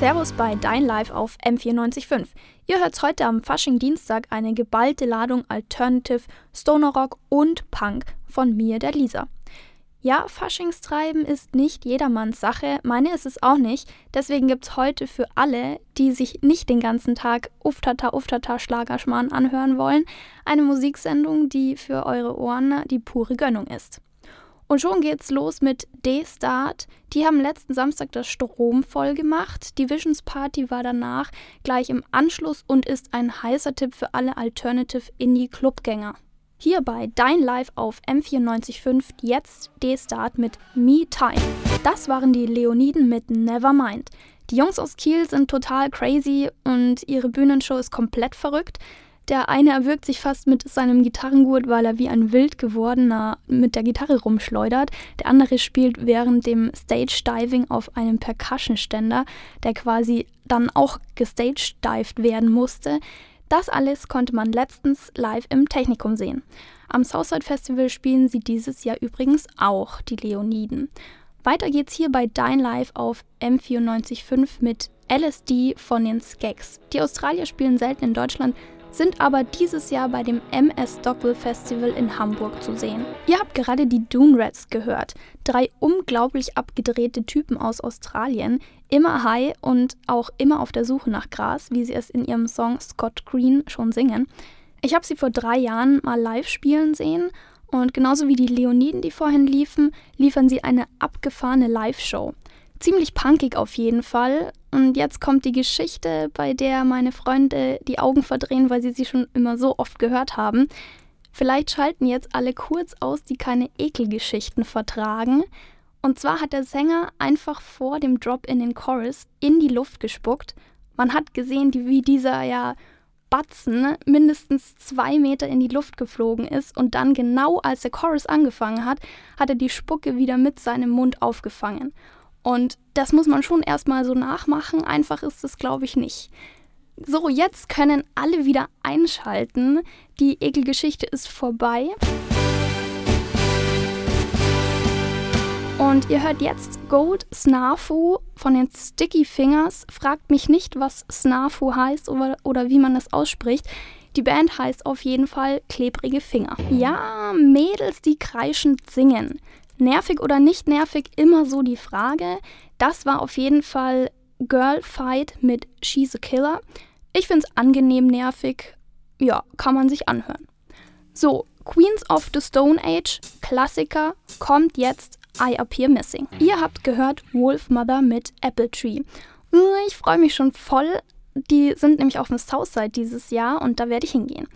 Servus bei Dein Live auf M945. Ihr hört heute am Fasching-Dienstag eine geballte Ladung Alternative, Stoner Rock und Punk von mir, der Lisa. Ja, Faschingstreiben ist nicht jedermanns Sache, meine ist es auch nicht. Deswegen gibt es heute für alle, die sich nicht den ganzen Tag Uftata Uftata Schlagerschmarrn anhören wollen, eine Musiksendung, die für eure Ohren die pure Gönnung ist. Und schon geht's los mit D-Start. Die haben letzten Samstag das Strom voll gemacht. Die Visions Party war danach gleich im Anschluss und ist ein heißer Tipp für alle Alternative Indie Clubgänger. Hier bei Dein Live auf M945 jetzt D-Start mit Me Time. Das waren die Leoniden mit Nevermind. Die Jungs aus Kiel sind total crazy und ihre Bühnenshow ist komplett verrückt. Der eine erwürgt sich fast mit seinem Gitarrengurt, weil er wie ein wild gewordener mit der Gitarre rumschleudert. Der andere spielt während dem Stage-Diving auf einem Percussion-Ständer, der quasi dann auch gestagedived werden musste. Das alles konnte man letztens live im Technikum sehen. Am Southside Festival spielen sie dieses Jahr übrigens auch, die Leoniden. Weiter geht's hier bei Dine Live auf M945 mit LSD von den Skeks. Die Australier spielen selten in Deutschland, sind aber dieses Jahr bei dem MS Stockwell Festival in Hamburg zu sehen. Ihr habt gerade die Dune Rats gehört. Drei unglaublich abgedrehte Typen aus Australien, immer high und auch immer auf der Suche nach Gras, wie sie es in ihrem Song Scott Green schon singen. Ich habe sie vor drei Jahren mal live spielen sehen und genauso wie die Leoniden, die vorhin liefen, liefern sie eine abgefahrene Live-Show. Ziemlich punkig auf jeden Fall. Und jetzt kommt die Geschichte, bei der meine Freunde die Augen verdrehen, weil sie sie schon immer so oft gehört haben. Vielleicht schalten jetzt alle kurz aus, die keine Ekelgeschichten vertragen. Und zwar hat der Sänger einfach vor dem Drop in den Chorus in die Luft gespuckt. Man hat gesehen, wie dieser ja Batzen mindestens zwei Meter in die Luft geflogen ist und dann genau als der Chorus angefangen hat, hat er die Spucke wieder mit seinem Mund aufgefangen. Und das muss man schon erstmal so nachmachen. Einfach ist es, glaube ich, nicht. So, jetzt können alle wieder einschalten. Die Ekelgeschichte ist vorbei. Und ihr hört jetzt Gold Snafu von den Sticky Fingers. Fragt mich nicht, was Snafu heißt oder, oder wie man das ausspricht. Die Band heißt auf jeden Fall Klebrige Finger. Ja, Mädels, die kreischend singen. Nervig oder nicht nervig, immer so die Frage. Das war auf jeden Fall Girl Fight mit She's a Killer. Ich finde es angenehm nervig. Ja, kann man sich anhören. So, Queens of the Stone Age, Klassiker, kommt jetzt I Appear Missing. Ihr habt gehört Wolf Mother mit Apple Tree. Ich freue mich schon voll. Die sind nämlich auf dem Southside dieses Jahr und da werde ich hingehen.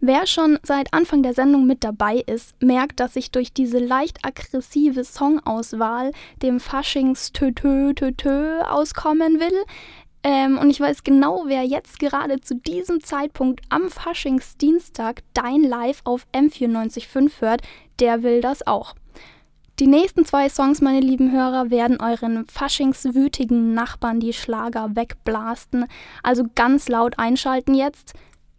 Wer schon seit Anfang der Sendung mit dabei ist, merkt, dass ich durch diese leicht aggressive Songauswahl dem Faschings Tötö Tötö auskommen will. Ähm, und ich weiß genau, wer jetzt gerade zu diesem Zeitpunkt am Faschingsdienstag dein Live auf M945 hört, der will das auch. Die nächsten zwei Songs, meine lieben Hörer, werden euren faschingswütigen Nachbarn die Schlager wegblasten. Also ganz laut einschalten jetzt.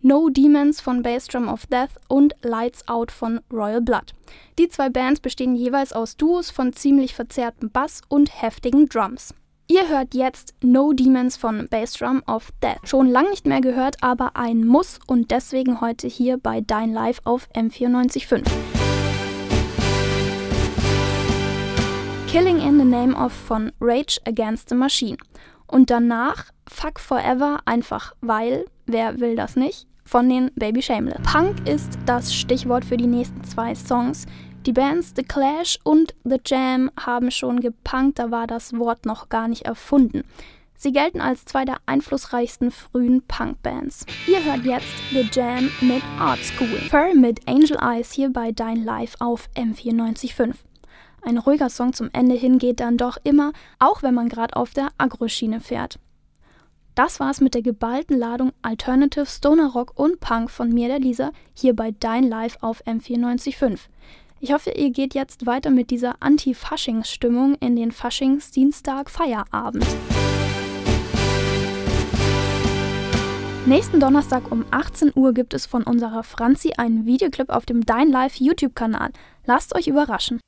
No Demons von Bassdrum of Death und Lights Out von Royal Blood. Die zwei Bands bestehen jeweils aus Duos von ziemlich verzerrtem Bass und heftigen Drums. Ihr hört jetzt No Demons von Bassdrum of Death. Schon lange nicht mehr gehört, aber ein Muss und deswegen heute hier bei Dein Live auf M945. Killing in the Name of von Rage Against the Machine. Und danach Fuck Forever, einfach weil, wer will das nicht, von den Baby Shameless. Punk ist das Stichwort für die nächsten zwei Songs. Die Bands The Clash und The Jam haben schon gepunkt, da war das Wort noch gar nicht erfunden. Sie gelten als zwei der einflussreichsten frühen Punk-Bands. Ihr hört jetzt The Jam mit Art School. Fur mit Angel Eyes hier bei Dein Live auf M945. Ein ruhiger Song zum Ende hin geht dann doch immer, auch wenn man gerade auf der Agro-Schiene fährt. Das war's mit der geballten Ladung Alternative, Stoner Rock und Punk von mir, der Lisa, hier bei Dein Live auf M945. Ich hoffe, ihr geht jetzt weiter mit dieser Anti-Faschings-Stimmung in den Faschings-Dienstag-Feierabend. Nächsten Donnerstag um 18 Uhr gibt es von unserer Franzi einen Videoclip auf dem Dein Live YouTube-Kanal. Lasst euch überraschen.